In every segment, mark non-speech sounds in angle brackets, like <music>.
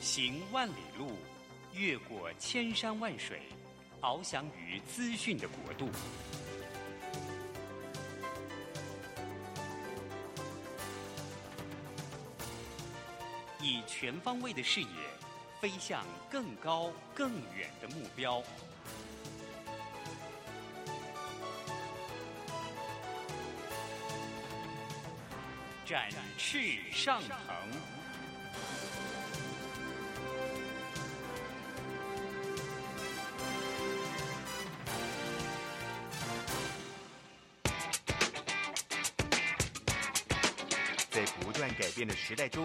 行万里路，越过千山万水，翱翔于资讯的国度。以全方位的视野，飞向更高更远的目标。展翅上腾。在不断改变的时代中，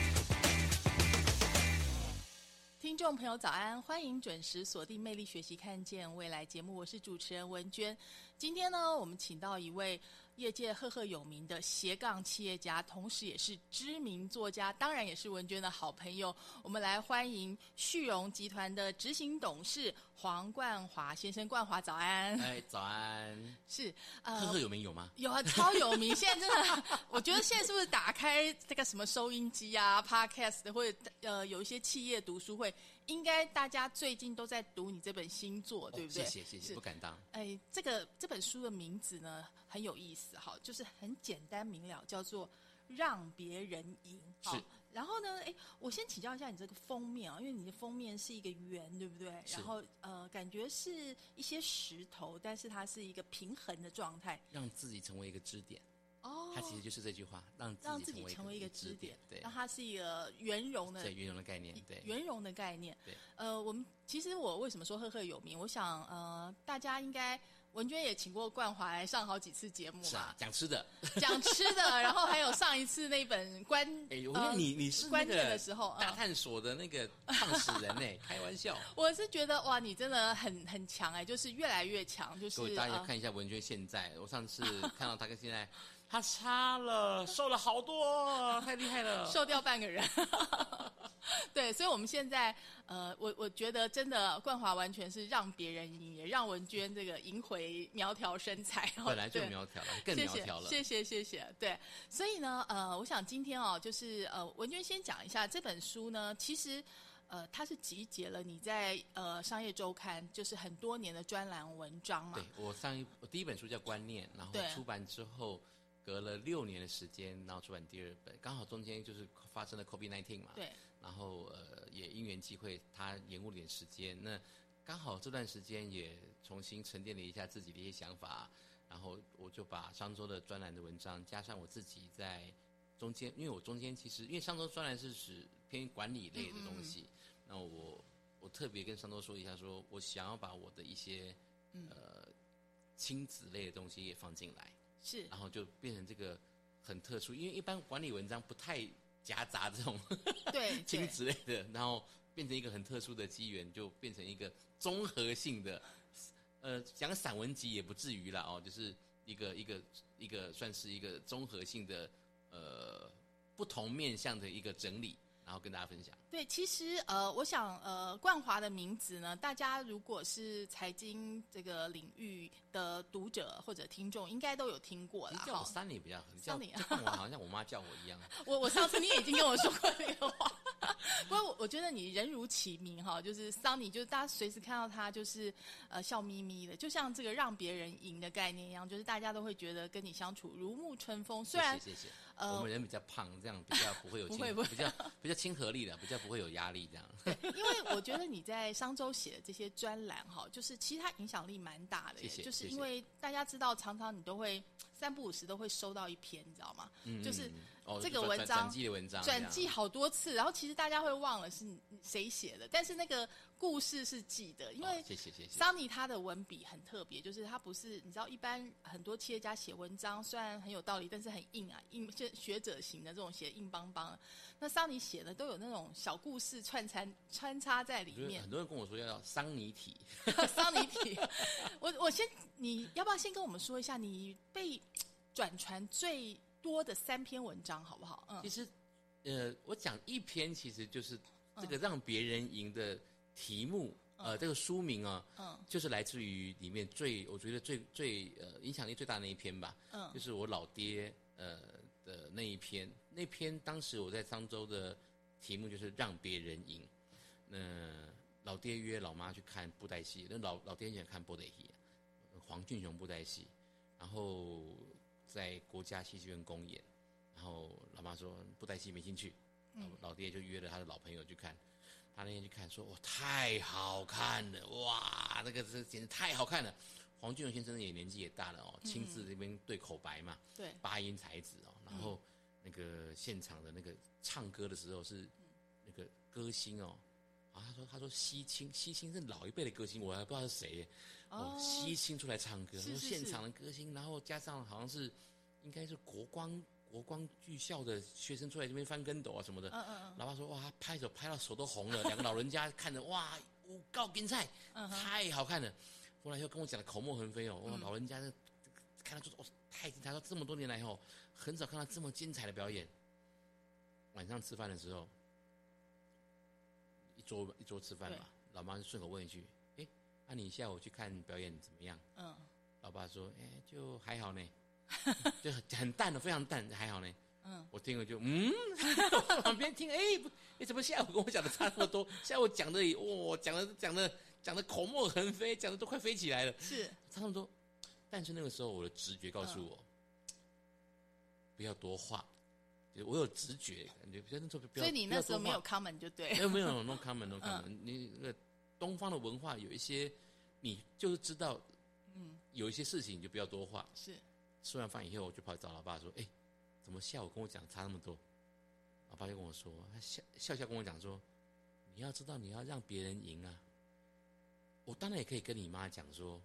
众朋友，早安！欢迎准时锁定《魅力学习，看见未来》节目，我是主持人文娟。今天呢，我们请到一位。业界赫赫有名的斜杠企业家，同时也是知名作家，当然也是文娟的好朋友。我们来欢迎旭荣集团的执行董事黄冠华先生。冠华，早安！哎，早安！是赫赫有名有吗？有啊，超有名！现在真的，我觉得现在是不是打开这个什么收音机啊、Podcast 或者呃有一些企业读书会，应该大家最近都在读你这本新作，对不对？谢谢谢谢，不敢当。哎，这个这本书的名字呢很有意思。哈，就是很简单明了，叫做让别人赢。好，然后呢，哎，我先请教一下你这个封面啊，因为你的封面是一个圆，对不对？然后呃，感觉是一些石头，但是它是一个平衡的状态，让自己成为一个支点。哦，它其实就是这句话，让让自己成为一个支点。对，让它是一个圆融的，对圆融的概念，对圆融的概念。对，呃，我们其实我为什么说赫赫有名？我想呃，大家应该。文娟也请过冠华来上好几次节目嘛，讲吃的，讲吃的，<laughs> 然后还有上一次那本关，哎，我说你你是关键的时候大探索的那个创始人呢，开玩笑。<laughs> 我是觉得哇，你真的很很强哎，就是越来越强，就是。大家看一下文娟现在，我上次看到他跟现在。他差了，瘦了好多，太厉害了，瘦掉半个人。<laughs> 对，所以我们现在，呃，我我觉得真的冠华完全是让别人赢，也让文娟这个赢回苗条身材。<laughs> 本来就苗条了，更苗条了。谢谢谢谢。对，所以呢，呃，我想今天哦，就是呃，文娟先讲一下这本书呢，其实呃，它是集结了你在呃商业周刊就是很多年的专栏文章嘛。对我上一我第一本书叫《观念》，然后出版之后。隔了六年的时间，然后出版第二本，刚好中间就是发生了 COVID nineteen 嘛，对，然后呃也因缘际会，他延误了点时间，那刚好这段时间也重新沉淀了一下自己的一些想法，然后我就把商周的专栏的文章加上我自己在中间，因为我中间其实因为商周专栏是指偏管理类的东西，那我我特别跟商周说一下，说我想要把我的一些呃亲子类的东西也放进来。是，然后就变成这个很特殊，因为一般管理文章不太夹杂这种对亲子类的，然后变成一个很特殊的机缘，就变成一个综合性的，呃，讲散文集也不至于了哦，就是一个一个一个算是一个综合性的呃不同面向的一个整理。然后跟大家分享。对，其实呃，我想呃，冠华的名字呢，大家如果是财经这个领域的读者或者听众，应该都有听过啦。叫我 Sunny 比较好，叫冠华好像我妈叫我一样。<laughs> 我我上次你已经跟我说过这个话。<laughs> 不过我我觉得你人如其名哈，就是 Sunny，就是大家随时看到他就是呃笑眯眯的，就像这个让别人赢的概念一样，就是大家都会觉得跟你相处如沐春风。虽然谢谢，呃，我们人比较胖，这样比较不会有不会不会比较比较亲和力的，比较不会有压力这样。对，因为我觉得你在商周写的这些专栏哈，就是其实它影响力蛮大的，谢谢。就是因为大家知道，常常你都会三不五时都会收到一篇，你知道吗？嗯就是嗯哦这个文章转寄的文章，转寄好多次，然后其实大家会忘了是谁写的，但是那个故事是记得，因为哦谢谢谢谢。桑尼他的文笔很特别，就是他不是你知道，一般很多企业家写文章虽然很有道理，但是很硬啊，硬就学者型的这种写硬邦邦。那桑尼写的都有那种小故事串参穿插在里面很。多人跟我说要桑尼体，<laughs> 桑尼体，<laughs> 我我先，你要不要先跟我们说一下你被转传最多的三篇文章，好不好？嗯。其，实，呃，我讲一篇，其实就是这个让别人赢的题目，呃，这个书名啊，嗯。就是来自于里面最我觉得最最呃影响力最大的那一篇吧，嗯。就是我老爹呃的那一篇，那篇当时我在漳州的题目就是让别人赢，那、老爹约老妈去看布袋戏，那老老爹很喜欢看布袋戏，黄俊雄布袋戏，然后在国家戏剧院公演，然后老妈说布袋戏没兴趣，老老爹就约了他的老朋友去看。他那天去看，说：“哇，太好看了！哇，那个这简直太好看了。”黄俊荣先生也年纪也大了哦，亲自这边对口白嘛，对，八音才子哦，然后那个现场的那个唱歌的时候是那个歌星哦，啊，他说他说西青，西青是老一辈的歌星，我还不知道是谁耶，哦，西星出来唱歌，是是是然后现场的歌星，然后加上好像是应该是国光国光剧校的学生出来这边翻跟斗啊什么的，嗯嗯老爸说哇，他拍手拍到手都红了，两个老人家看着哇，五告金菜，嗯太好看了。后来又跟我讲的口沫横飞哦，哇，老人家那看到说哦，太精彩，说这么多年来哦，很少看到这么精彩的表演。晚上吃饭的时候，一桌一桌吃饭嘛，老妈就顺口问一句：“哎，那、你下午去看表演怎么样嗯，？”老爸说：“哎，就还好呢，<laughs> 就很很淡的，非常淡，还好呢。”嗯，我听了就嗯，我 <laughs> 旁边听，哎，不，你怎么下午跟我讲的差那么多？下午讲的，哇，讲的讲的讲的口沫横飞，讲的都快飞起来了，是差那么多。但是那个时候我的直觉告诉我，不要多话，就我有直觉感觉，不要那时候不要。所以你那时候没有不要 comment 就对没有没有 no comment no comment，、你那个东方的文化有一些，你就是知道，嗯，有一些事情你就不要多话。是吃完饭以后，我就跑去找老爸说：“哎、怎么下午跟我讲差那么多？”老爸就跟我说，他笑笑笑跟我讲说：“你要知道，你要让别人赢啊。我当然也可以跟你妈讲说，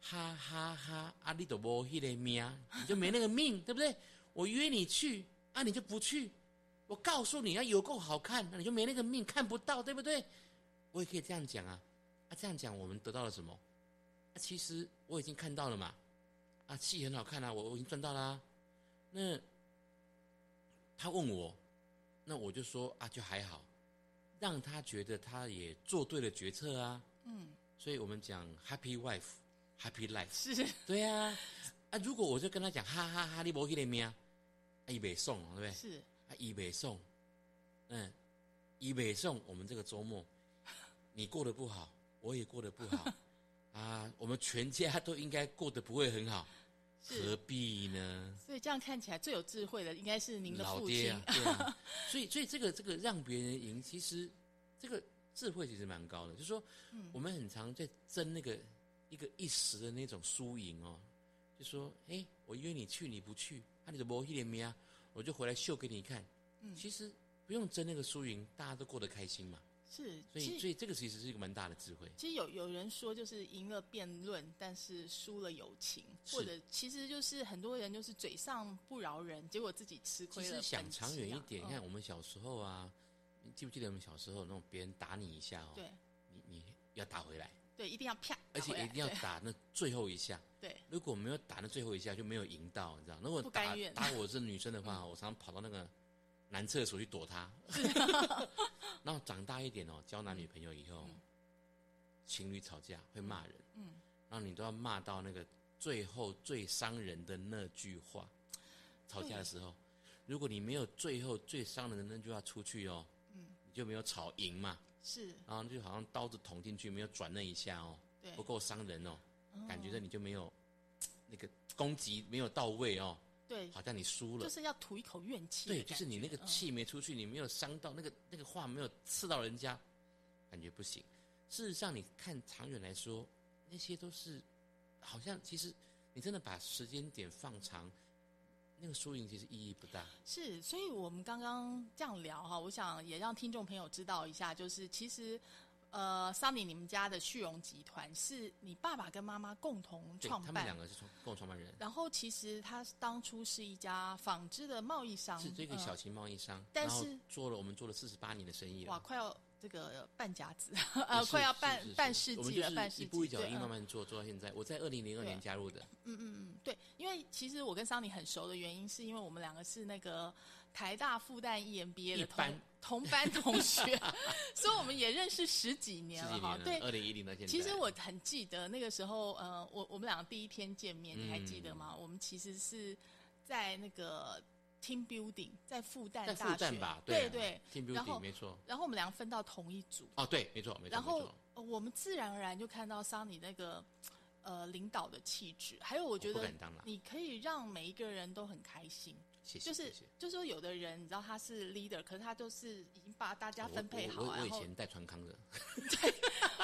哈哈哈，啊你都无迄个命，你就没那个命，对不对？我约你去，啊你就不去。我告诉你，啊有够好看，那你就没那个命，看不到，对不对？我也可以这样讲啊。啊这样讲，我们得到了什么？啊其实我已经看到了嘛。”啊，戏很好看啊，我我已经赚到啦、那他问我，那我就说啊，就还好，让他觉得他也做对了决策啊。嗯，所以我们讲 happy wife，happy life。是对啊，啊，如果我就跟他讲哈哈哈，你无迄个命，啊，伊袂送，对不对？是啊，伊袂送，嗯，伊袂送，我们这个周末，你过得不好，我也过得不好，<laughs> 啊，我们全家都应该过得不会很好，何必呢？所以这样看起来最有智慧的应该是您的父亲。老爹啊，对啊，<laughs> 所以所以这个这个让别人赢，其实这个智慧其实蛮高的，就是说，嗯。我们很常在争那个一个一时的那种输赢哦，就说，哎，我约你去，你不去，啊，你的摩一连咩啊，我就回来秀给你看。嗯。其实不用争那个输赢，大家都过得开心嘛。是，所以所以这个其实是一个蛮大的智慧。其实有有人说，就是赢了辩论，但是输了友情，或者其实就是很多人就是嘴上不饶人，结果自己吃亏了。其实想长远一点，你看嗯我们小时候啊，你记不记得我们小时候那种别人打你一下哦，对你你要打回来。对，一定要啪，而且一定要打那最后一下。对对如果没有打那最后一下，就没有赢到，你知道？如果打不甘愿打我是女生的话，我常常跑到那个男厕所去躲他。<laughs> 然后长大一点哦，交男女朋友以后，情侣吵架会骂人，嗯，然后你都要骂到那个最后最伤人的那句话。吵架的时候，如果你没有最后最伤人的那句话出去哦，嗯，你就没有吵赢嘛。是。然后就好像刀子捅进去，没有转那一下哦，对。不够伤人哦，感觉到你就没有那个攻击没有到位哦，对，好像你输了。就是要吐一口怨气对，就是你那个嗯气没出去，你没有伤到那个那个话没有刺到人家，感觉不行。事实上，你看长远来说，那些都是好像其实你真的把时间点放长，那个输赢其实意义不大。是，所以我们刚刚这样聊哈，我想也让听众朋友知道一下，就是其实。呃，桑尼，你们家的旭荣集团是你爸爸跟妈妈共同创办，他们两个是共创办人。然后其实他当初是一家纺织的贸易商，是这个小型贸易商，但是做了我们做了四十八年的生意了，哇，快要这个半甲子，<laughs> 呃，快要半半世纪了，半世纪，一步一脚印慢慢做，做到现在。我在二零零二年加入的，嗯嗯嗯，对，因为其实我跟桑尼很熟的原因，是因为我们两个是那个。台大复旦 EMBA 的同同班同学，所以我们也认识十几年了哈。对，二零一零到现在。其实我很记得那个时候，呃，我我们两个第一天见面，你还记得吗？我们其实是在那个 Team Building，在复旦大学吧？对对，Team Building 没错。然后我们两个分到同一组。哦，对，没错没错。然后我们自然而然就看到桑尼那个呃领导的气质，还有我觉得你可以让每一个人都很开心。就是就是说，有的人你知道他是 leader，可是他都是已经把大家分配好。我我以前带川康的。<laughs> 对，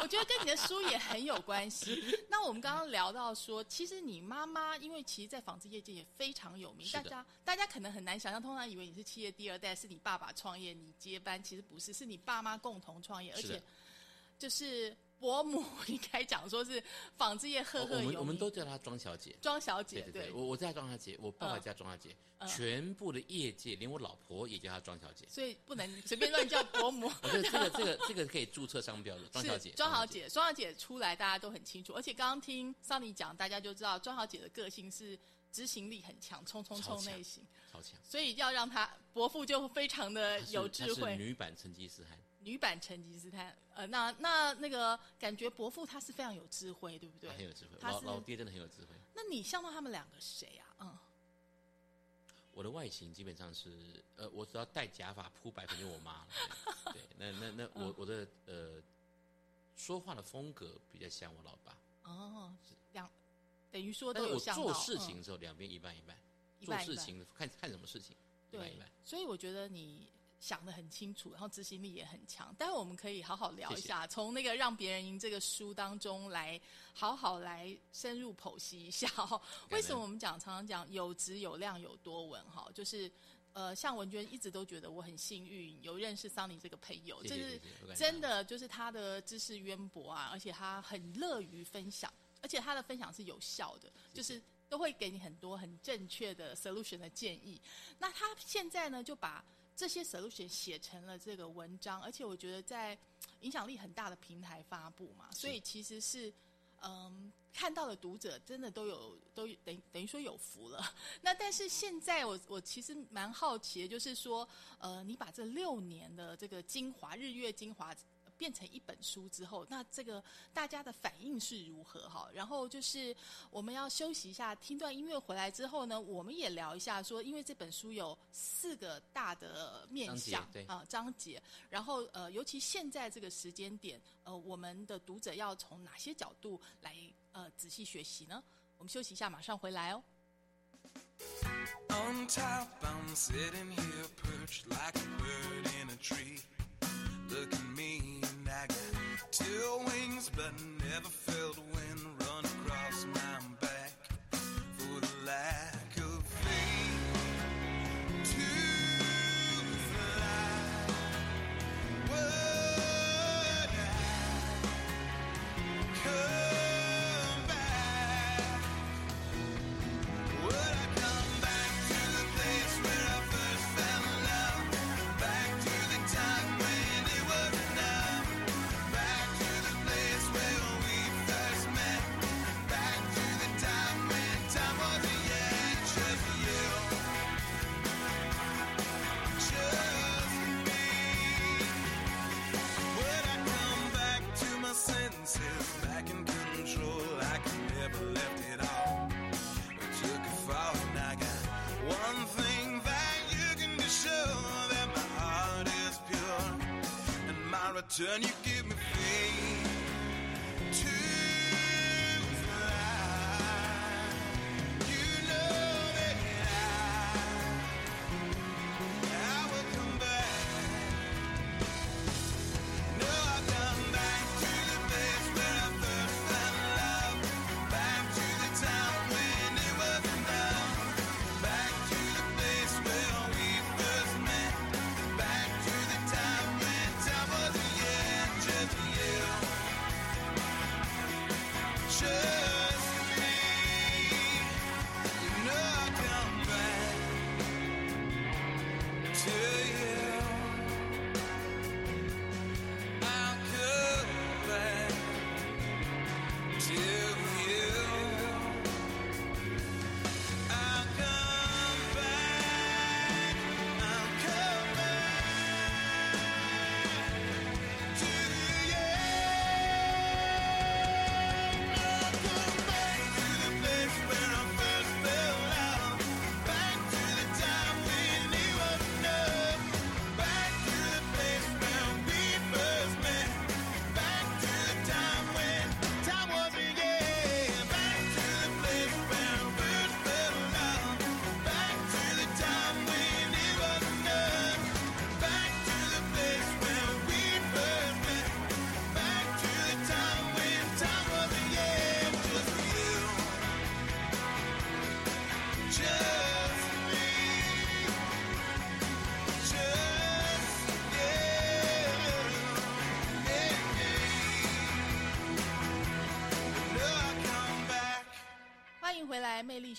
我觉得跟你的书也很有关系。<laughs> 那我们刚刚聊到说，其实你妈妈因为其实，在纺织业界也非常有名，大家大家可能很难想象，通常以为你是企业第二代，是你爸爸创业，你接班，其实不是，是你爸妈共同创业，而且就是。伯母 <laughs> 应该讲说是纺织业赫赫有名，我们都叫她庄小姐。庄小姐，对对对，我我叫庄小姐，我爸爸叫庄小姐，全部的业界连我老婆也叫她庄小姐，所以不能随便乱叫伯母。<laughs> 我觉得这个 <laughs> 这个这个可以注册商标的，庄小姐。庄小姐，庄小姐出来大家都很清楚，而且刚刚听桑尼讲，大家就知道庄小姐的个性是执行力很强，冲冲冲类型，超强。所以要让她伯父就非常的有智慧。女版成吉思汗。女版成吉思汗，呃，那那那个感觉伯父他是非常有智慧，对不对？很有智慧，老老爹真的很有智慧。那你像到他们两个谁啊？嗯，我的外形基本上是，呃，我只要戴假发铺白，肯定我妈。对，那那那我 <laughs> 我的呃说话的风格比较像我老爸。哦，两等于说都有像做事情的时候两边一半一半，做事情看看什么事情一半一半。所以我觉得你。想得很清楚，然后执行力也很强。待会我们可以好好聊一下，从那个让别人赢这个书当中来好好来深入剖析一下。为什么我们讲常常讲有质有量有多稳？哈，就是呃，像文娟一直都觉得我很幸运有认识桑尼这个朋友，就是真的就是他的知识渊博啊，而且他很乐于分享，而且他的分享是有效的，就是都会给你很多很正确的 solution 的建议。那他现在呢，就把这些 solution 写成了这个文章，而且我觉得在影响力很大的平台发布嘛，所以其实是嗯看到的读者真的都有都等等于说有福了。<laughs> 那但是现在我我其实蛮好奇的，就是说呃你把这六年的这个精华日月精华。变成一本书之后，那这个大家的反应是如何哈？然后就是我们要休息一下，听段音乐回来之后呢，我们也聊一下说，因为这本书有四个大的面向啊章节，然后呃，尤其现在这个时间点，呃，我们的读者要从哪些角度来呃仔细学习呢？我们休息一下，马上回来哦。Two wings, but never felt wind run across my back for the lack turn you give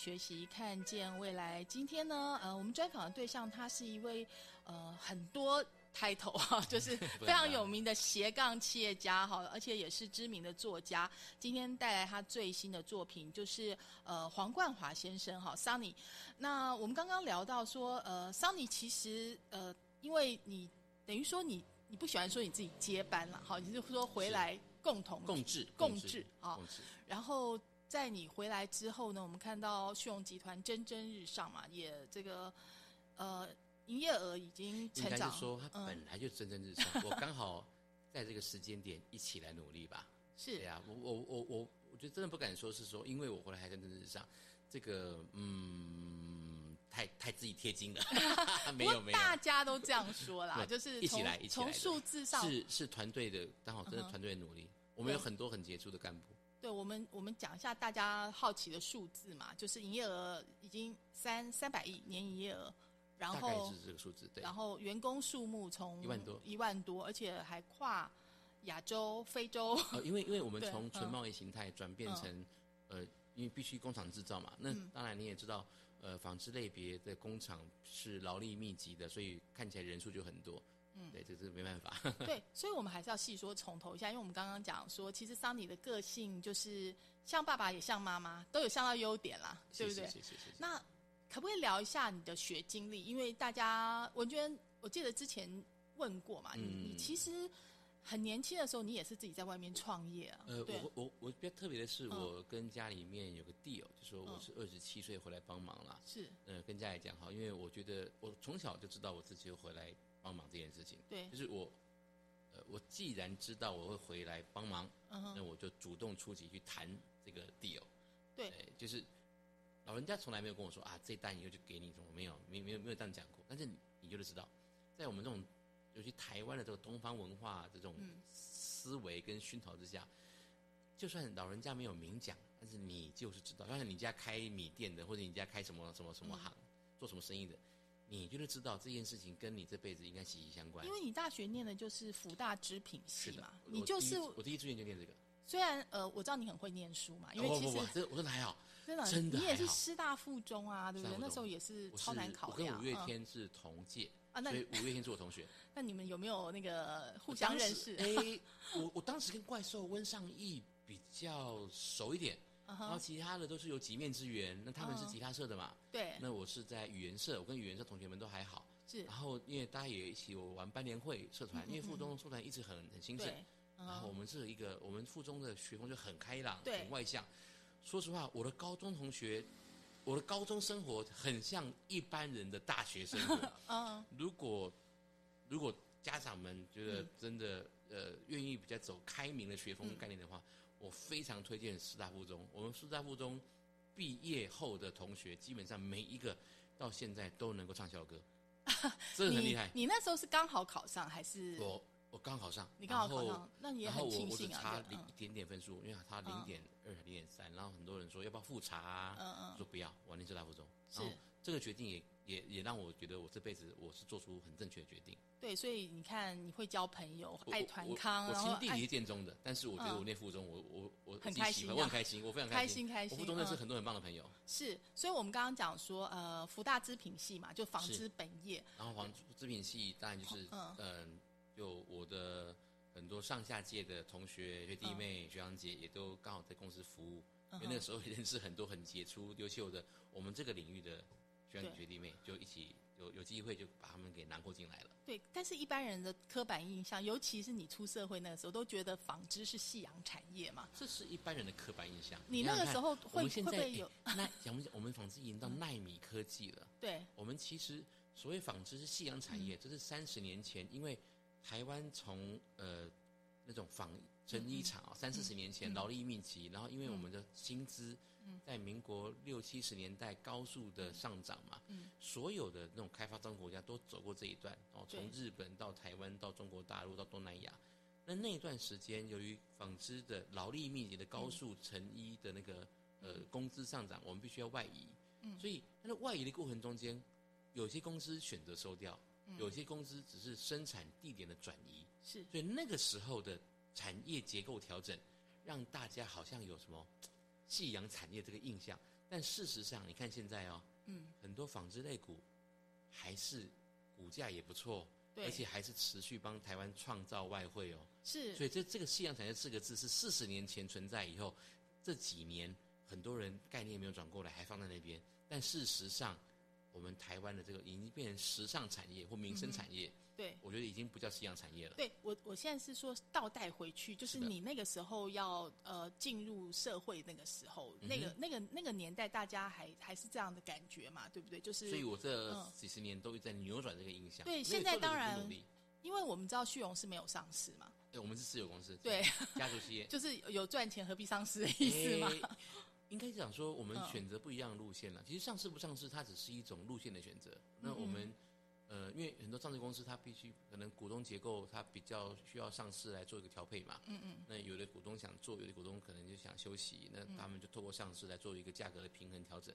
学习，看见未来。今天呢，呃，我们专访的对象他是一位呃很多 title 哈，<laughs> 就是非常有名的斜杠企业家哈，而且也是知名的作家。今天带来他最新的作品，就是呃黄冠华先生哈，Sunny。那我们刚刚聊到说，呃，Sunny 其实呃，因为你等于说你你不喜欢说你自己接班了，哈，你就说回来共同共治共治啊。然后在你回来之后呢，我们看到旭荣集团蒸蒸日上嘛，也这个呃营业额已经成长。该是说它嗯本来就蒸蒸日上，<laughs> 我刚好在这个时间点一起来努力吧。是对啊，我我我我我觉得真的不敢说是说，因为我回来还蒸蒸日上，这个嗯，太太自己贴金了，<laughs> 没有没有。大家都这样说啦，<laughs> 就是一起来一起来从数字上，是是团队的，刚好真的团队的努力。我们有很多很杰出的干部，对我们我们讲一下大家好奇的数字嘛，就是营业额已经三三百亿年营业额，然后大概后是这个数字。对，然后员工数目从一万多一万多，而且还跨亚洲、非洲，呃，因为因为我们 <laughs> 对从纯嗯贸易形态转变成、呃，因为必须工厂制造嘛，那嗯当然你也知道，呃，纺织类别的工厂是劳力密集的，所以看起来人数就很多。嗯，对，这是没办法。对，所以我们还是要细说从头一下，因为我们刚刚讲说，其实桑尼的个性就是像爸爸也像妈妈，都有像到优点啦，对不对？那可不可以聊一下你的学经历？因为大家文娟，我记得之前问过嘛，你嗯你其实很年轻的时候，你也是自己在外面创业啊，呃，我我我比较特别的是，嗯我跟家里面有个 deal，就说我嗯是二十七岁回来帮忙啦。是呃，跟家里讲好，因为我觉得我从小就知道我自己会回来帮忙这件事情。对就，是我，呃，我既然知道我会回来帮忙，嗯，那我就主动出击去谈这个 deal。对哎就是老人家从来没有跟我说啊，这一单以后就给你什么，没有，没没有没有这样讲过。但是你你就是知道，在我们这种尤其台湾的这个东方文化这种嗯思维跟熏陶之下，就算老人家没有明讲，但是你就是知道，就像你家开米店的，或者你家开什么什么什么行，做什么生意的，你就是知道这件事情跟你这辈子应该息息相关。因为你大学念的就是福大织品系嘛，，你就是我第一志愿就念这个，虽然呃，我知道你很会念书嘛，因为其实我说的还好。真的真的你也是师大附中啊，对不对？那时候也是超难考我跟。五月嗯天是同届，啊，那五月天是我同学。<laughs> 那你们有没有那个互相认识？哎，我我当时跟怪兽温尚义比较熟一点，嗯然后，其他的都是有几面之缘。那他们是嗯吉他社的嘛，对，那我是在语言社，我跟语言社同学们都还好。是然，后因为大家也一起有玩班联会社团，因为附中社团一直很很兴盛。然后我们是一个，我们附中的学风就很开朗，对很外向。说实话，我的高中同学，我的高中生活很像一般人的大学生活。<laughs> 嗯，如果如果家长们觉得嗯真的、呃愿意比较走开明的学风嗯概念的话，我非常推荐师大附中。我们师大附中毕业后的同学，基本上每一个到现在都能够唱校歌，<laughs> 这个很厉害。你你那时候是刚好考上还是？我我刚考上，你刚好考上，那你也然后很我我只差零一点点分数，因为他零点二、零点三，然后很多人说要不要复查啊？嗯嗯，说不要，我念师大附中。是然后这个决定也也也让我觉得我这辈子我是做出很正确的决定。对，所以你看，你会交朋友，爱我我我团康，我然后爱亲弟弟是建中的，但是我觉得嗯我念附中，我我我很开心啊我很开心，我非常开心。心开心。我附中认识嗯很多很棒的朋友，是，所以我们刚刚讲说，呃，福大织品系嘛，就纺是织本业，然后纺织品系当然就是嗯嗯，就我的很多上下届的同学、学弟妹、学长姐也都刚好在公司服务，嗯因为那个时候也认识很多很杰出、优秀的我们这个领域的学长对学弟妹，就一起有有机会就把他们给囊括进来了。对，但是一般人的刻板印象，尤其是你出社会那个时候，都觉得纺织是夕阳产业嘛。这是一般人的刻板印象。你那个时候会会不会有？<laughs> 哎那讲不讲？我们纺织已经到纳米科技了。对，我们其实所谓纺织是夕阳产嗯业，这是三十年前，因为台湾从呃那种纺成衣厂啊，三四十年前嗯劳力密集，然后因为我们的薪资在民国六七十年代高速的上涨嘛，嗯。所有的那种开发中国家都走过这一段，哦，从日本到台湾到中国大陆到东南亚。那那一段时间，由于纺织的劳力密集的高速成衣的那个、呃工资上涨，我们必须要外移。嗯。所以它的外移的过程中间，有些公司选择收掉，嗯。有些公司只是生产地点的转移。是。所以那个时候的产业结构调整，让大家好像有什么夕阳产业这个印象。但事实上，你看现在哦，嗯，很多纺织类股还是股价也不错，对而且还是持续帮台湾创造外汇哦。是，所以这这个夕阳产业四个字是四十年前存在以后，这几年很多人概念没有转过来，还放在那边。但事实上，我们台湾的这个已经变成时尚产业或民生产业，对。我觉得已经不叫夕阳产业了。对我，我现在是说倒带回去，就是你那个时候要呃进入社会那个时候，嗯那个那个那个年代，大家还还是这样的感觉嘛，对不对？就是所以我这嗯几十年都在扭转这个印象。对现在当然因为我们知道旭荣是没有上市嘛，对，我们是私有公司，对，家族企业。<laughs> 就是有赚钱何必上市的意思嘛。<laughs> 诶应该讲说，我们嗯选择不一样的路线了。其实上市不上市，它只是一种路线的选择。那嗯我们，呃，因为很多上市公司它必须可能股东结构它比较需要上市来做一个调配嘛。嗯嗯，那有的股东想做，有的股东可能就想休息，那他们就透过上市来做一个价格的平衡调整。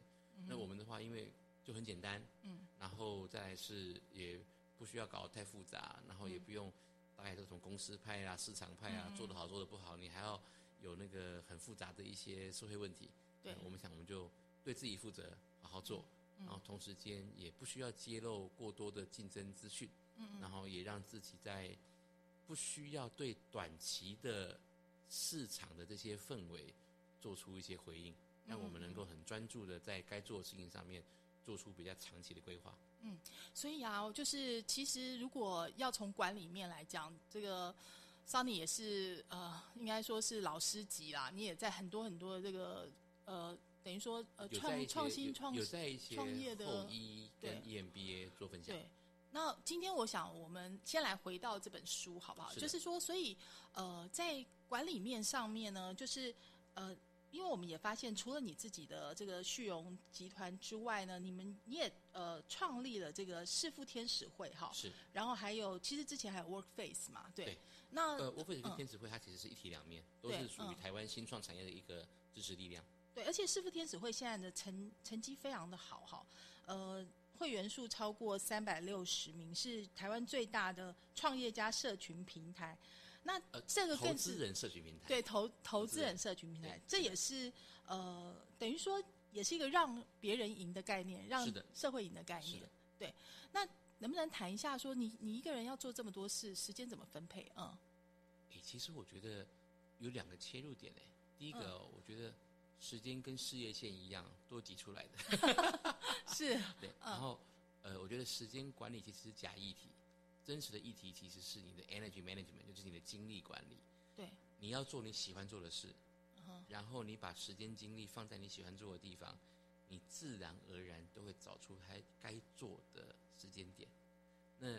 那我们的话，因为就很简单，嗯，然后再来是也不需要搞得太复杂，然后也不用大概是从公司派啊、市场派啊，做得好做得不好，你还要有那个很复杂的一些社会问题。对呃我们想我们就对自己负责，好好做，然后同时间也不需要揭露过多的竞争资讯，嗯，然后也让自己在不需要对短期的市场的这些氛围做出一些回应，让我们能够很专注的在该做的事情上面做出比较长期的规划。嗯所以啊，就是其实如果要从管理面来讲，这个 Sunny 也是呃，应该说是老师级啦。你也在很多很多的这个呃，等于说呃创创新创有在一些创业的后医跟对 EMBA 做分享。对，那今天我想我们先来回到这本书好不好？是就是说，所以呃，在管理面上面呢，就是呃，因为我们也发现，除了你自己的这个旭荣集团之外呢，你们你也呃创立了这个世富天使会哈，是，然后还有其实之前还有 Workface 嘛，对，对那呃，沃菲尔跟嗯天使会它其实是一体两面，都是属于嗯台湾新创产业的一个支持力量。对，而且师傅天使会现在的成成绩非常的好哈，呃，会员数超过三百六十名，是台湾最大的创业家社群平台。那呃，这个更是投资人社群平台。对投投资人人社群平台，这也是呃，等于说也是一个让别人赢的概念，让社会赢的概念。对，那能不能谈一下说你你一个人要做这么多事，时间怎么分配？嗯，诶，其实我觉得有两个切入点诶。第一个我觉得时间跟事业线一样，都是挤出来的。<laughs> 是 <laughs> 对，然后呃，我觉得时间管理其实是假议题，真实的议题其实是你的 energy management，就是你的精力管理。对，你要做你喜欢做的事，嗯然后你把时间精力放在你喜欢做的地方，你自然而然都会找出还该做的时间点。那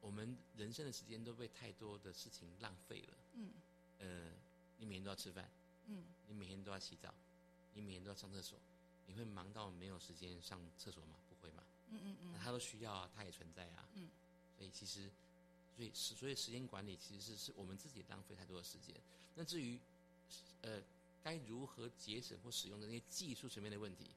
我们人生的时间都被太多的事情浪费了。嗯呃，你每天都要吃饭，嗯你每天都要洗澡，你每天都要上厕所，你会忙到没有时间上厕所吗？不会嘛？嗯嗯嗯那他都需要啊，他也存在啊。嗯，所以其实，所以时所以时间管理其实是是我们自己浪费太多的时间。那至于呃该如何节省或使用的那些技术层面的问题，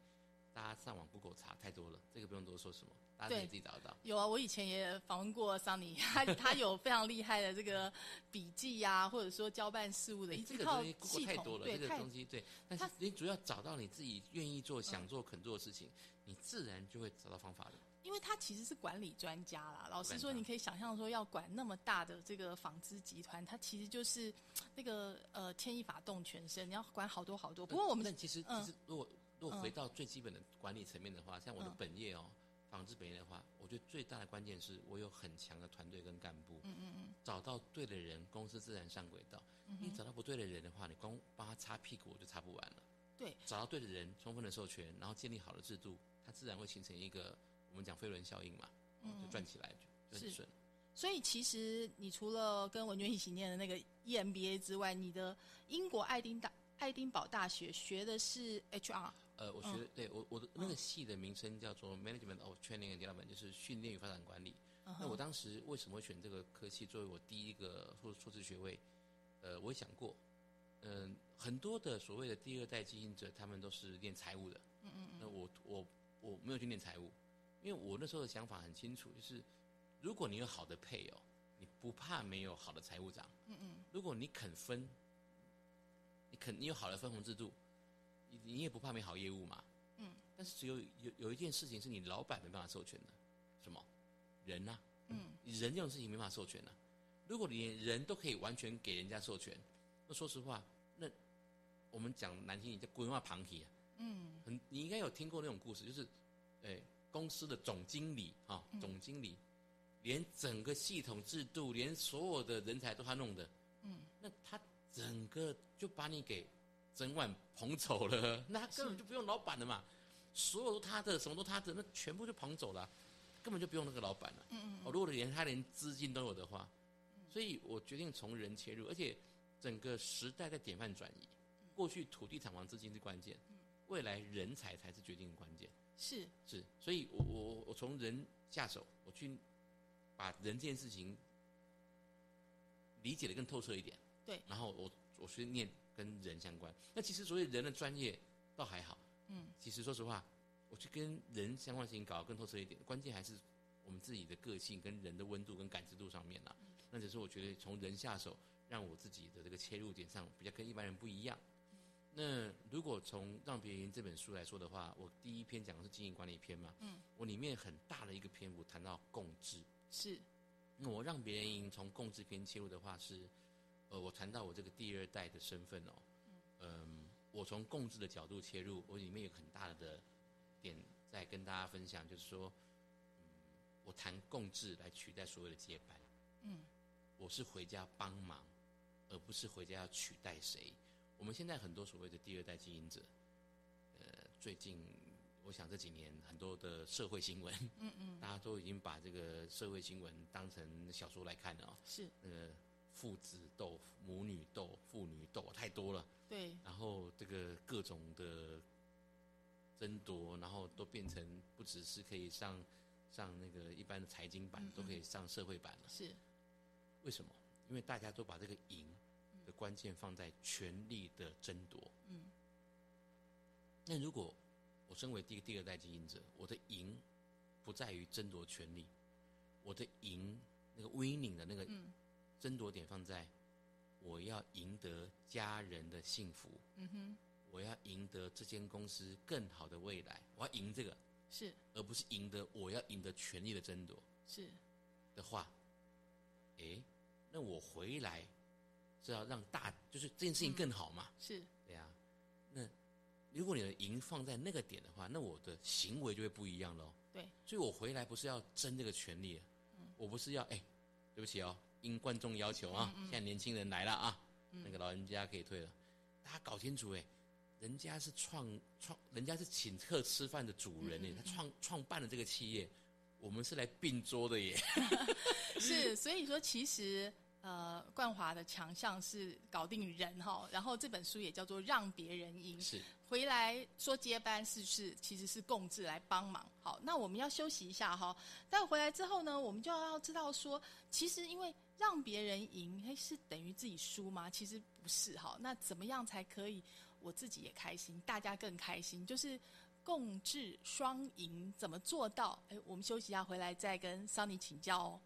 大家上网 Google 查太多了，这个不用多说什么，大家可以自己找得到。有啊，我以前也访问过桑尼，他他有非常厉害的这个笔记呀、或者说交办事务的一这个套东西 Google 系统，太多了，这个东西对，但是你主要找到你自己愿意做、想做、肯做的事情，你自然就会找到方法的。因为他其实是管理专家啦。老实说，你可以想象说，要管那么大的这个纺织集团，他其实就是那个呃牵一发动全身，你要管好多好多。不过我们但其实嗯其实如果如果嗯回到最基本的管理层面的话，像我的嗯本业哦，纺织本业的话，我觉得最大的关键是我有很强的团队跟干部，嗯嗯嗯找到对的人，公司自然上轨道。你找到不对的人的话，你光帮他擦屁股我就擦不完了。对，找到对的人，充分的授权，然后建立好的制度，它自然会形成一个我们讲飞轮效应嘛，嗯就转起来就就很是顺。所以其实你除了跟文娟一起念的那个 EMBA 之外，你的英国爱丁大爱丁堡大学学的是 HR。呃，我学对我我的那个系的名称叫做 Management of Training and Development，就是训练与发展管理。嗯那我当时为什么会选这个科系作为我第一个硕硕士学位？呃，我也想过，嗯、很多的所谓的第二代经营者，他们都是练财务的。嗯嗯那我我我没有去练财务，因为我那时候的想法很清楚，就是如果你有好的配偶，你不怕没有好的财务长。嗯嗯如果你肯分，你肯你有好的分红制度，你你也不怕没好业务嘛。嗯。但是只有有有一件事情是你老板没办法授权的，什么？人呐、嗯，人这种事情没办法授权的、如果连人都可以完全给人家授权，那说实话，那我们讲难听点叫规划旁体啊。嗯很，你应该有听过那种故事，就是，诶，公司的总经理啊，嗯总经理，连整个系统制度，连所有的人才都他弄的，嗯，那他整个就把你给整晚捧走了，<laughs> 那他根本就不用老板了嘛，所有都他的，什么都他的，那全部就捧走了。啊，根本就不用那个老板了。嗯嗯哦，如果连他连资金都有的话，所以我决定从人切入，而且整个时代在典范转移，过去土地厂房资金是关键，未来人才才是决定的关键。是。是，所以我我我从人下手，我去把人这件事情理解的更透彻一点。对。然后我我去念跟人相关。那其实所谓人的专业倒还好，嗯其实说实话，我去跟人相关的事情搞得更透彻一点，关键还是我们自己的个性跟人的温度跟感知度上面啦。那只是我觉得从人下手，让我自己的这个切入点上比较跟一般人不一样。那如果从《让别人赢》这本书来说的话，我第一篇讲的是经营管理篇嘛，嗯，我里面很大的一个篇幅谈到共治。是那我让别人赢从共治篇切入的话是，呃，我谈到我这个第二代的身份哦，嗯，我从共治的角度切入，我里面有很大的点在跟大家分享，就是说，嗯，我谈共治来取代所有的接班，嗯我是回家帮忙，而不是回家要取代谁。我们现在很多所谓的第二代经营者，呃，最近我想这几年很多的社会新闻，嗯嗯大家都已经把这个社会新闻当成小说来看了哦。是那个父子斗、母女斗、父女斗太多了，对然后这个各种的争夺，然后都变成不只是可以上上那个一般的财经版，嗯嗯都可以上社会版了。是为什么？因为大家都把这个赢的关键放在权力的争夺。嗯那如果我身为第一第二代经营者，我的赢不在于争夺权利，我的赢那个 winning 的那个嗯争夺点放在我要赢得家人的幸福，嗯哼我要赢得这间公司更好的未来，我要赢这个，是。而不是赢得我要赢得权力的争夺是。的话，诶，那我回来是要让大就是这件事情更好嘛？是。对呀、那如果你的赢放在那个点的话，那我的行为就会不一样喽。对。所以我回来不是要争这个权利，我不是要哎，对不起哦，应观众要求啊，现在年轻人来了啊，那个老人家可以退了，大家搞清楚哎，人家是创创，人家是请客吃饭的主人哎，他创创办了这个企业，我们是来并桌的耶。<laughs> 是，所以说其实呃，冠华的强项是搞定人哈，然后这本书也叫做让别人赢。是，回来说接班是是其实是共治来帮忙。好，那我们要休息一下哈。待会回来之后呢，我们就要知道说，其实因为让别人赢，嘿，是等于自己输吗？其实不是哈。那怎么样才可以我自己也开心，大家更开心？就是共治双赢，怎么做到？哎，我们休息一下，回来再跟桑尼请教哦。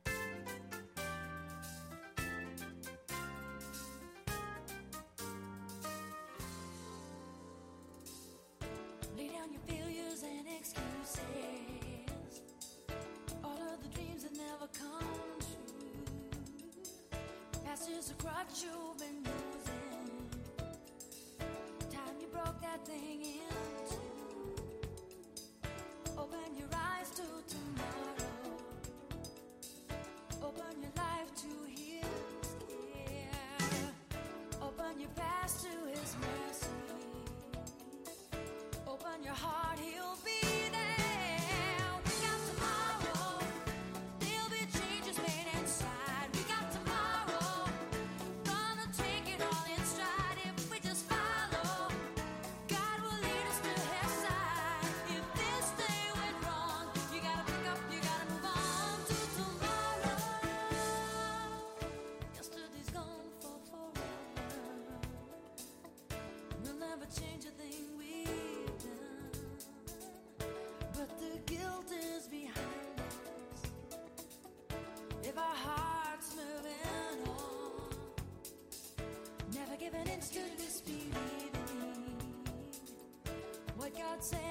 Open your eyes to tomorrow. Open your life to His care. Open your past to His mercy. Open your heart, change a thing we've done, but the guilt is behind us. If our hearts moving on, never giving in inch to disbelieving what God said.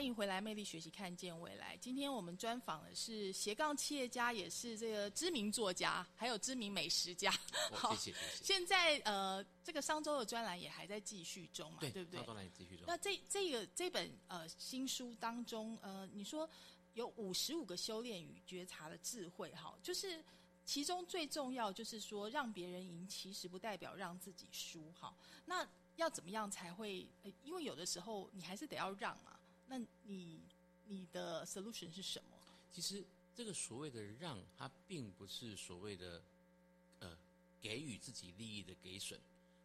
欢迎回来，魅力学习，看见未来。今天我们专访的是斜杠企业家，也是这个知名作家，还有知名美食家。好谢谢谢谢。现在呃，这个商周的专栏也还在继续中嘛，对不对赵？东来继续中那。这这个这本呃新书当中，呃，你说有五十五个修炼与觉察的智慧，哈，就是其中最重要就是说，让别人赢，其实不代表让自己输，哈。那要怎么样才会？呃因为有的时候你还是得要让嘛。那你你的 solution 是什么？其实这个所谓的让，它并不是所谓的呃给予自己利益的给损，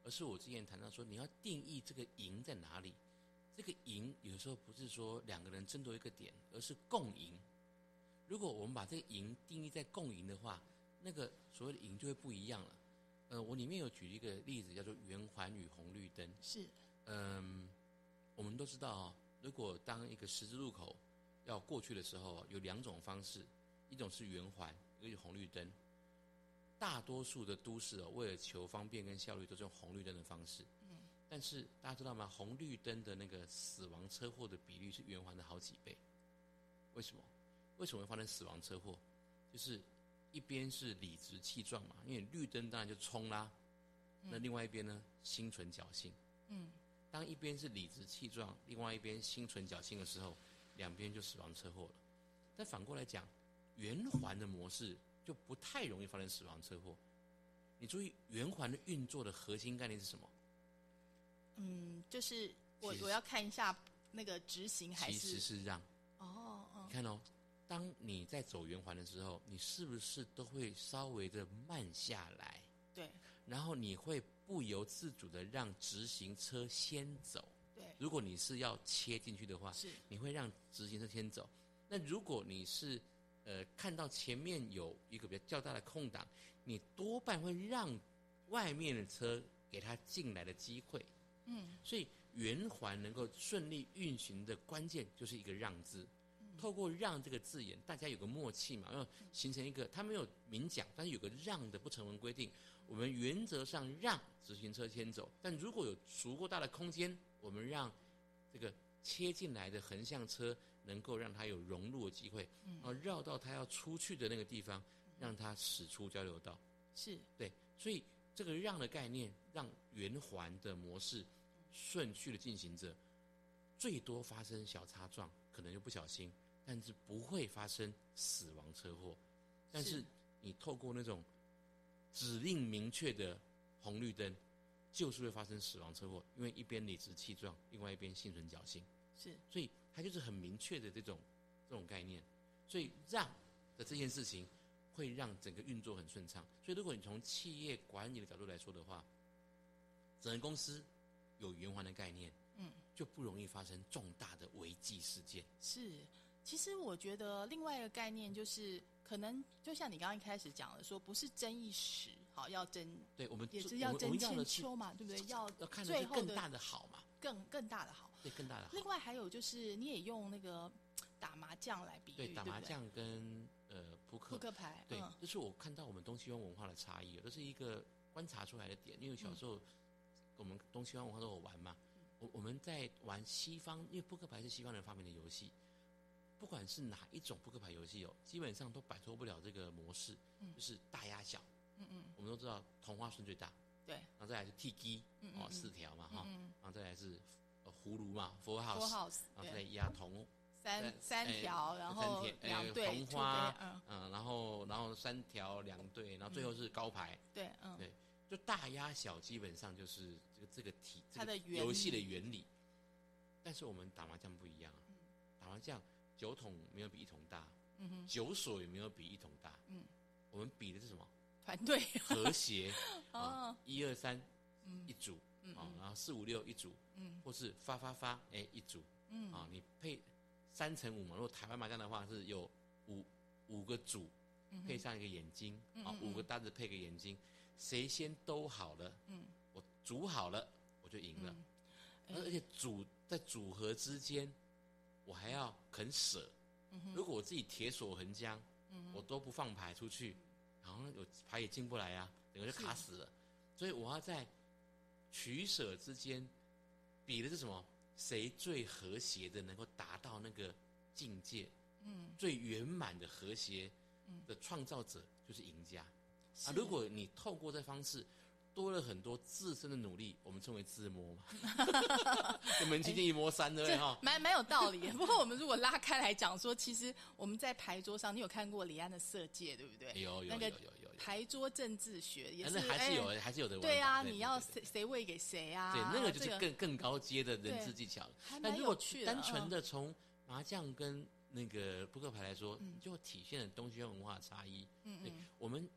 而是我之前谈到说，你要定义这个赢在哪里。这个赢有时候不是说两个人争夺一个点，而是共赢。如果我们把这个赢定义在共赢的话，那个所谓的赢就会不一样了。呃，我里面有举一个例子，叫做圆环与红绿灯。是嗯，我们都知道啊、如果当一个十字路口要过去的时候啊，有两种方式，一种是圆环，一个是红绿灯。大多数的都市哦，为了求方便跟效率，都是用红绿灯的方式。嗯。但是大家知道吗？红绿灯的那个死亡车祸的比率是圆环的好几倍。为什么？为什么会发生死亡车祸？就是一边是理直气壮嘛，因为绿灯当然就冲啦，那另外一边呢，心存侥幸。嗯当一边是理直气壮，另外一边心存侥幸的时候，两边就死亡车祸了。但反过来讲，圆环的模式就不太容易发生死亡车祸。你注意，圆环的运作的核心概念是什么？嗯，就是我我要看一下那个执行还是其实是让。哦哦你看哦，当你在走圆环的时候，你是不是都会稍微的慢下来？对然后你会不由自主的让直行车先走。对如果你是要切进去的话，是你会让直行车先走。那如果你是呃看到前面有一个比较较大的空档，你多半会让外面的车给他进来的机会。嗯所以圆环能够顺利运行的关键就是一个“让”字。透过“让”这个字眼，大家有个默契嘛，要形成一个，他没有明讲，但是有个“让”的不成文规定。我们原则上让直行车先走，但如果有足够大的空间，我们让这个切进来的横向车能够让它有融入的机会，然后绕到它要出去的那个地方，让它驶出交流道。是对，所以这个让的概念，让圆环的模式顺序的进行着，最多发生小擦撞，可能就不小心，但是不会发生死亡车祸。但是是你透过那种指令明确的红绿灯，就是会发生死亡车祸，因为一边理直气壮，另外一边心存侥幸。是所以它就是很明确的这种这种概念。所以让的这件事情会让整个运作很顺畅。所以如果你从企业管理的角度来说的话，整个公司有圆环的概念，嗯，就不容易发生重大的违纪事件。是。其实我觉得另外一个概念就是，可能就像你刚刚一开始讲的，说不是争一时，好要争，对我们也是要争千秋嘛，对不对？要要看的最后更大的好嘛，更更大的好。对更大的好另。外还有就是，你也用那个打麻将来比喻，对，打麻将跟呃扑克扑克牌，对嗯，这是我看到我们东西方文化的差异，这是一个观察出来的点。因为小时候、我们东西方文化都有玩嘛，我我们在玩西方，因为扑克牌是西方人发明的游戏，不管是哪一种扑克牌游戏哦，基本上都摆脱不了这个模式，就是大压小。嗯嗯，我们都知道同花顺最大，对，然后再来是 T G 哦四条嘛哈，嗯然后再来是呃葫芦嘛 Four，four House，house，然后再，压铜三三哎条，然后三条呃两对红花嗯，嗯，然后然后三条两对，然后最后是高牌，对，嗯，对，就大压小基本上就是这个这个体这个它的原游戏的原理。但是我们打麻将不一样啊，打麻将九筒没有比一桶大，嗯哼，九所也没有比一桶大，嗯，我们比的是什么？团队，和谐。<laughs> 啊哦，一二三嗯。一组。嗯啊，然后四五六一组，嗯。或是发发发哎一组。嗯。啊，你配三乘五嘛，如果台湾麻将的话是有五五个组，配上一个眼睛啊，五个单子配个眼睛，谁先都好了，嗯。我组好了我就赢了，而且组在组合之间，我还要肯舍。嗯如果我自己铁锁横江，嗯我都不放牌出去，然后有牌也进不来啊，整个就卡死了。所以我要在取舍之间比的是什么？谁最和谐的能够达到那个境界？嗯，最圆满的和谐嗯的创造者就是赢家。啊，如果你透过这方式多了很多自身的努力，我们称为自摸嘛，<laughs> 就门清净一摸三，对不对哈？蛮蛮有道理。不过我们如果拉开来讲说，其实我们在牌桌上，你有看过李安的《色戒》，对不对？有有有有有有牌桌政治学也是，是还是有哎还是有的。对啊，你要对谁谁喂给谁啊？对，那个就是更更高阶的人质技巧了。还蛮但如果。单纯嗯的从麻将跟那个扑克牌来说，就体现了东西方文化的差异。对嗯嗯，我们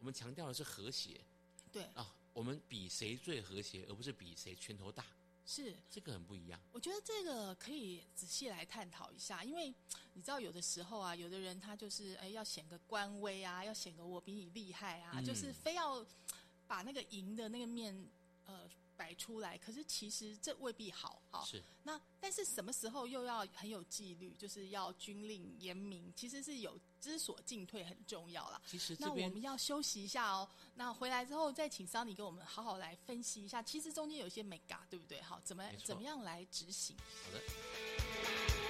我们强调的是和谐对，啊，我们比谁最和谐，而不是比谁拳头大，是。这个很不一样。我觉得这个可以仔细来探讨一下，因为你知道有的时候啊，有的人他就是哎要显个官威啊，要显个我比你厉害啊，嗯就是非要把那个赢的那个面呃摆出来，可是其实这未必好。好，是那但是什么时候又要很有纪律，就是要军令严明，其实是有知所进退很重要啦。其实那我这边们要休息一下哦。那回来之后再请桑尼给我们好好来分析一下，其实中间有一些美嘎，对不对？好，怎么怎么样来执行？好的。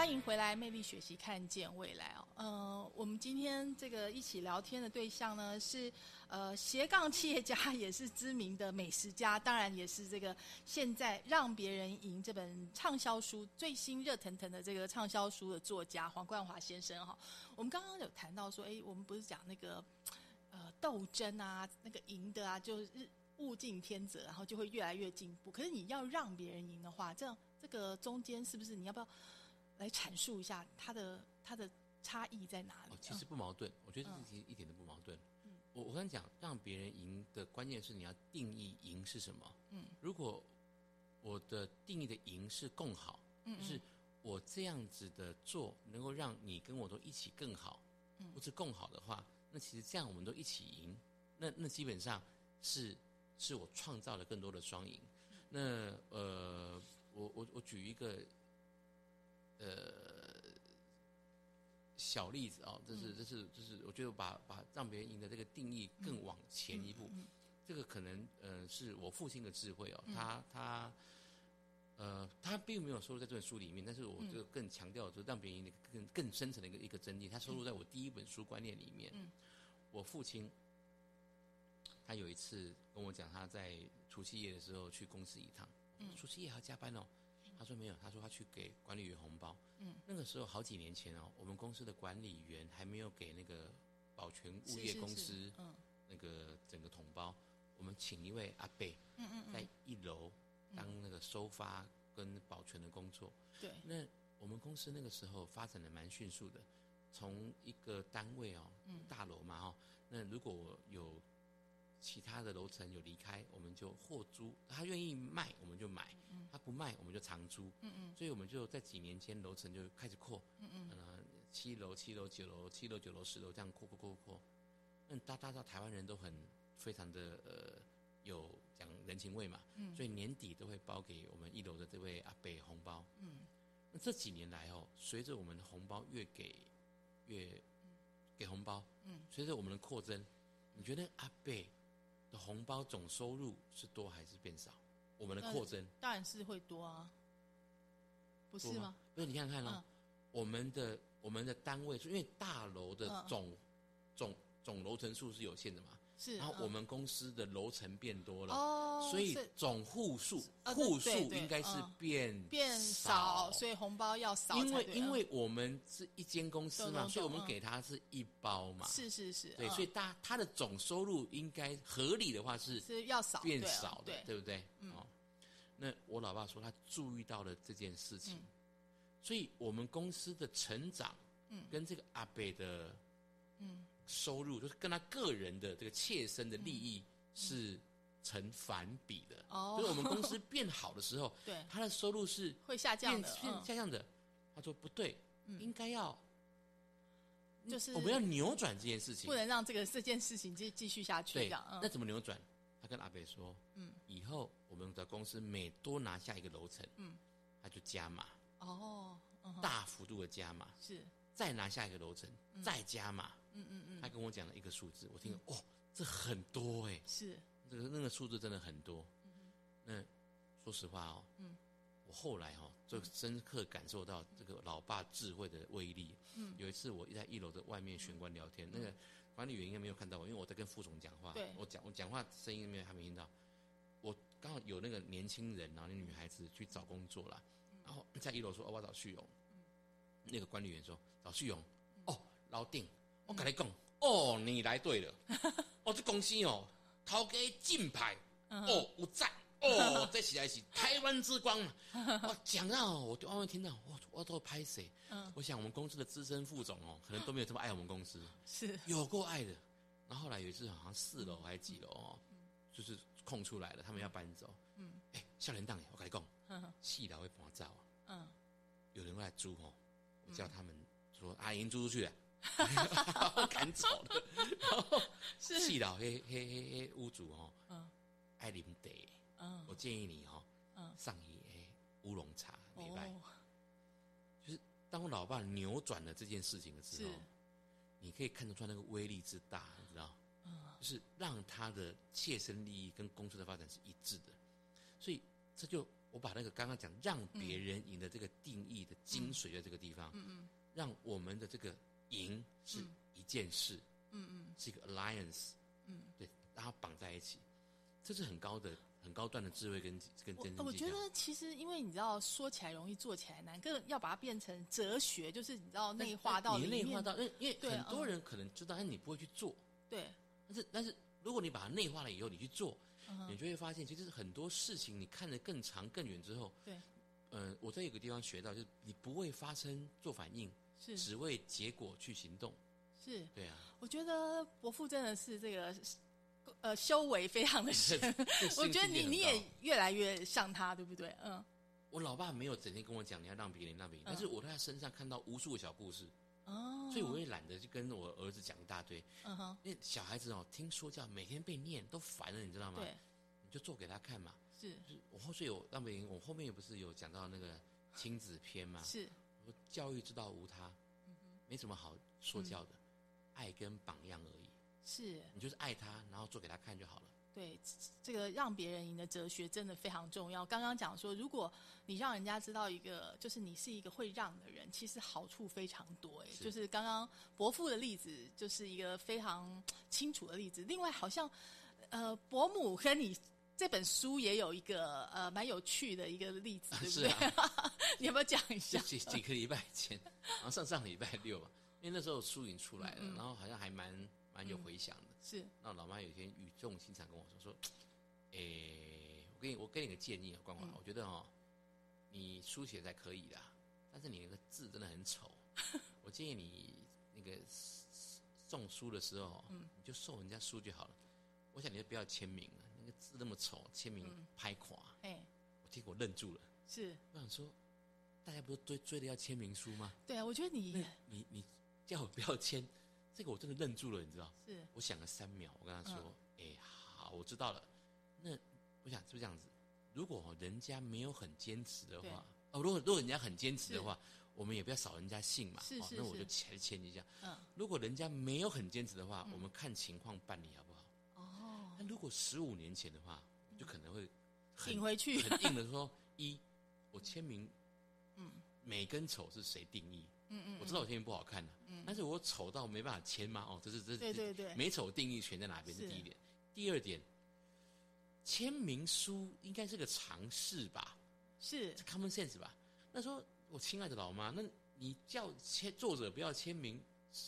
欢迎回来，魅力学习，看见未来哦。呃，我们今天这个一起聊天的对象呢是呃斜杠企业家，也是知名的美食家，当然也是这个现在让别人赢这本畅销书最新热腾腾的这个畅销书的作家黄冠华先生哈。我们刚刚有谈到说，哎，我们不是讲那个呃斗争啊，那个赢的啊，就是物竞天择，然后就会越来越进步。可是你要让别人赢的话，这样这个中间是不是你要不要来阐述一下它的它的差异在哪里？哦，其实不矛盾，我觉得这嗯其实一点都不矛盾。嗯我我刚讲让别人赢的关键是你要定义赢是什么。嗯，如果我的定义的赢是共好，嗯就是我这样子的做能够让你跟我都一起更好，嗯或是共好的话，那其实这样我们都一起赢，那那基本上是是我创造了更多的双赢。那呃，我我我举一个呃小例子哦，这是这是这是我觉得把把让别人赢的这个定义更往前一步，这个可能呃是我父亲的智慧哦，他他呃他并没有收录在这本书里面，但是我就更强调就是让别人赢的更更深层的一个一个真理，他收录在我第一本书观念里面。我父亲他有一次跟我讲，他在除夕夜的时候去公司一趟，除夕夜还要加班哦。他说没有，他说他去给管理员红包。嗯，那个时候好几年前哦，我们公司的管理员还没有给那个保全物业公司嗯那个整个统包，我们请一位阿贝嗯在一楼当那个收发跟保全的工作。对，那我们公司那个时候发展的蛮迅速的，从一个单位哦，大楼嘛哦，那如果有其他的楼层有离开，我们就货租，他愿意卖我们就买，他不卖我们就长租，嗯嗯，所以我们就在几年间楼层就开始扩，嗯嗯，呃，七楼、七楼、九楼、七楼、九楼、十楼这样扩扩扩扩，那大大到台湾人都很非常的呃有讲人情味嘛，嗯，所以年底都会包给我们一楼的这位阿北红包，嗯，那这几年来哦，随着我们的红包越给越给红包，嗯，随着我们的扩增，你觉得阿贝的红包总收入是多还是变少？我们的扩增当然是会多啊，不是吗？？不是，你看看哦，嗯我们的我们的单位，因为大楼的嗯总、总总楼层数是有限的嘛，是，然后嗯。我们公司的楼层变多了，哦，所以总户数户数应该是嗯。变变少，所以红包要少因为，因为我们是一间公司嘛，所以我们给他是一包嘛，是是是，对，嗯。所以大他的总收入应该合理的话是是要少变少的，对，不对？哦，那我老爸说他注意到了这件事情，嗯。所以我们公司的成长，嗯，跟这个阿北的，嗯，收入就是跟他个人的这个切身的利益是成反比的。嗯哦。<laughs> 就是我们公司 <laughs> 变好的时候，对。他的收入是会下降的，下降的。他说不对，应该要，就是我们要扭转这件事情。不。能让这个这件事情继继续下去，对样，，那嗯，怎么扭转？他跟阿北说，嗯，以后我们的公司每多拿下一个楼层，嗯，他就加码，哦，嗯大幅度的加码，是，再拿下一个楼层，再加码，嗯嗯嗯，他跟我讲了一个数字，我听了，哦，这很多哎、是，这个那个数字真的很多。那说说实话哦，嗯，我后来哦，就深刻感受到这个老爸智慧的威力。嗯，有一次我在一楼的外面玄关聊天，那个管理员应该没有看到我，因为我在跟副总讲话。对我讲我讲话声音没有还没听到。我刚好有那个年轻人，然后那女孩子去找工作了，然后在一楼说：“哦，我要找旭勇。”那个管理员说：“找旭勇。”哦，老丁，我跟你讲，哦，你来对了。<laughs> 哦，这公司哦，头家金牌，哦，有赞。哦，<laughs> 这起来是台湾之光嘛！<laughs> 我讲到，我就外面听到，我我都拍谁？嗯我想我们公司的资深副总哦，可能都没有这么爱我们公司，是有够爱的。然后后来有一次好像四楼还是几楼哦，就是空出来了，他们要搬走。嗯，哎，笑脸档耶，我跟你讲，嗯四楼会搬走啊，嗯有人会来租哦，我叫他们说啊，已经租出去了，赶走了。然后 <laughs> 是。四楼黑黑黑黑屋主哦，嗯。爱啉茶，嗯。我建议你哦，嗯。上一黑乌龙茶礼拜。哦当我老爸扭转了这件事情的时候是，你可以看得出来那个威力之大，你知道？嗯。就是让他的切身利益跟公司的发展是一致的，所以这就我把那个刚刚讲让别人赢的这个定义的精髓在这个地方，嗯嗯。让我们的这个赢是嗯一件事，嗯嗯是一个 alliance，嗯。对，让它绑在一起，这是很高的、很高段的智慧跟跟真我我觉。得其实，因为你知道，说起来容易，做起来难，更要把它变成哲学，就是你知道内化到你。内化到，因为很多嗯人可能知道，但你不会去做。对，但是但是如果你把它内化了以后，你去做，嗯你就会发现，其实很多事情你看得更长更远之后，对，呃，我在有个地方学到，就是你不会发生做反应，是只为结果去行动。是，对啊，我觉得伯父真的是这个呃修为非常的深，<laughs> 我觉得你你也越来越像他，对不对？嗯我老爸没有整天跟我讲你要让别人让别人，但是我在他身上看到无数个小故事，哦，所以我也懒得去跟我儿子讲一大堆。嗯哼，因为小孩子哦，听说教每天被念都烦了，你知道吗？对，你就做给他看嘛。是就是我后续有让别人，我后面也不是有讲到那个亲子篇嘛？是，我说教育之道无他，没什么好说教的，爱跟榜样而已。是，你就是爱他，然后做给他看就好了。对，这个让别人赢的哲学真的非常重要。刚刚讲说，如果你让人家知道一个，就是你是一个会让的人，其实好处非常多。哎，就是刚刚伯父的例子，就是一个非常清楚的例子。另外，好像呃，伯母跟你这本书也有一个呃蛮有趣的一个例子，对不是对？啊 <laughs> 你要不要讲一下？几几个礼拜前，然后上上礼拜六吧，因为那时候书已经出来了，然后好像还蛮蛮有回响的。是那老妈有一天语重心长跟我说说，诶、我给你我给你个建议啊，关华，嗯我觉得哦，你书写才可以啦，但是你那个字真的很丑，<laughs> 我建议你那个送书的时候哦，嗯你就送人家书就好了。我想你就不要签名了，那个字那么丑，签名嗯拍垮。哎，我结果愣住了，是我想说，大家不是追追的要签名书吗？对啊，我觉得你你你叫我不要签，<laughs> 这个我真的愣住了，你知道？是我想了三秒，我跟他说：“嗯哎、好，我知道了。那我想是不是这样子？如果人家没有很坚持的话，哦，如果如果人家很坚持的话，我们也不要扫人家兴嘛。哦，是是那我就是签签一下。嗯如果人家没有很坚持的话，嗯我们看情况办理好不好？哦，那如果十五年前的话，就可能会很顶回去，很硬的说：一，我签名嗯美跟丑是谁定义？嗯嗯，我知道我签名不好看的、嗯但是我丑到没办法签吗？哦，这是这是对对对美丑定义权在哪边？是是第一点。第二点，签名书应该是个尝试吧是是，common sense 吧？那说，我亲爱的老妈，那你叫签作者不要签名，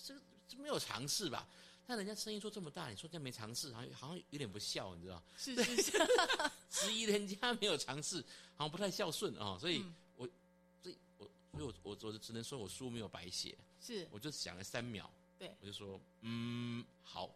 这这没有尝试吧？那人家生意做这么大，你说人家没尝试，好像好像有点不孝，你知道？是是是，<laughs> 质疑人家没有尝试，好像不太孝顺啊、哦。所以嗯我，所以我，所以我我我只能说我书没有白写，是我就想了三秒，对，我就说，嗯，好，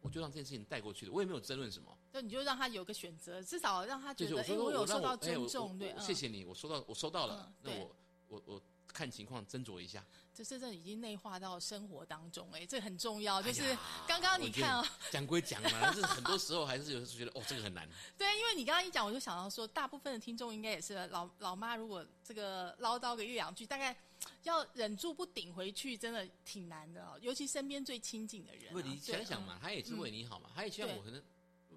我就让这件事情带过去了，我也没有争论什么。就你就让他有个选择，至少让他觉得，哎，就是我有受到尊重，对，嗯谢谢你，我收到我收到了嗯，那我我我看情况斟酌一下。这这这已经内化到生活当中，哎，这很重要。就是刚刚你看啊、讲归讲嘛，<laughs> 但是很多时候还是有时候觉得哦，这个很难。对，因为你刚刚一讲，我就想到说，大部分的听众应该也是老老妈，如果这个唠叨个一两句，大概要忍住不顶回去，真的挺难的哦。尤其身边最亲近的人、啊。不，你想想嘛，，他也是为你好嘛，他也希望我可能，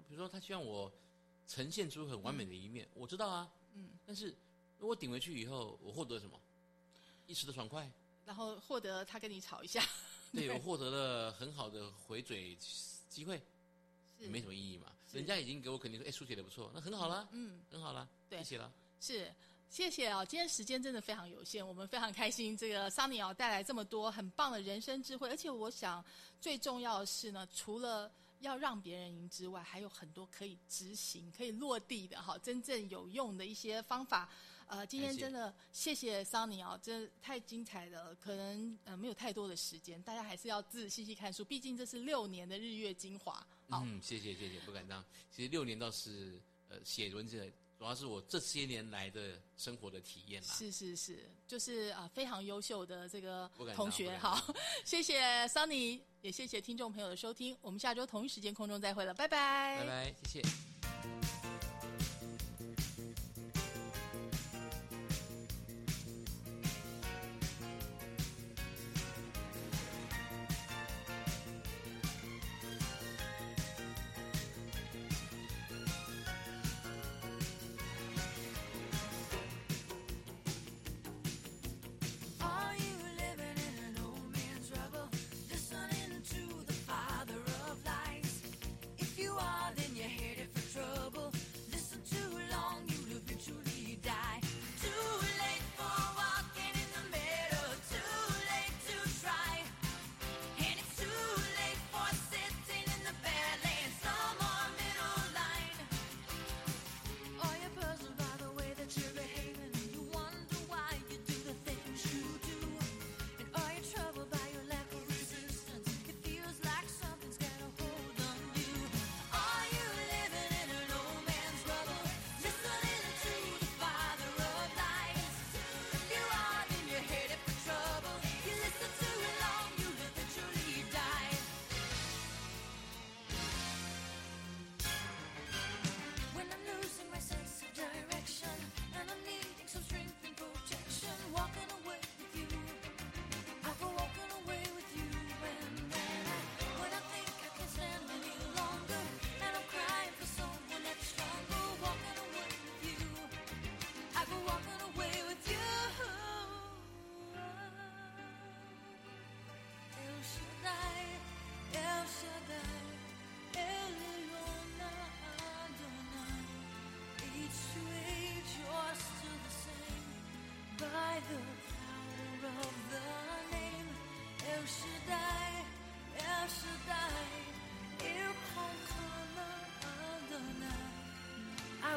比如说他希望我呈现出很完美的一面，我知道啊，嗯，但是我顶回去以后，我获得什么？一时的爽快，然后获得他跟你吵一下，<laughs> 对我获得了很好的回嘴机会，是也没什么意义嘛。人家已经给我肯定说，哎，书写的不错，那很好了，嗯，很好了，对谢谢了。是，谢谢哦。今天时间真的非常有限，我们非常开心，这个桑尼奥带来这么多很棒的人生智慧，而且我想最重要的是呢，除了要让别人赢之外，还有很多可以执行、可以落地的哈，真正有用的一些方法。呃，今天真的谢谢桑尼哦，真的太精彩了。可能呃没有太多的时间，大家还是要自己细细看书，毕竟这是六年的日月精华。好，嗯，谢谢谢谢，不敢当。其实六年倒是呃写文字，主要是我这些年来的生活的体验啦。是是是，就是啊、非常优秀的这个同学。不敢好，谢谢桑尼，也谢谢听众朋友的收听。我们下周同一时间空中再会了，拜拜，拜拜，谢谢。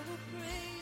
Will praise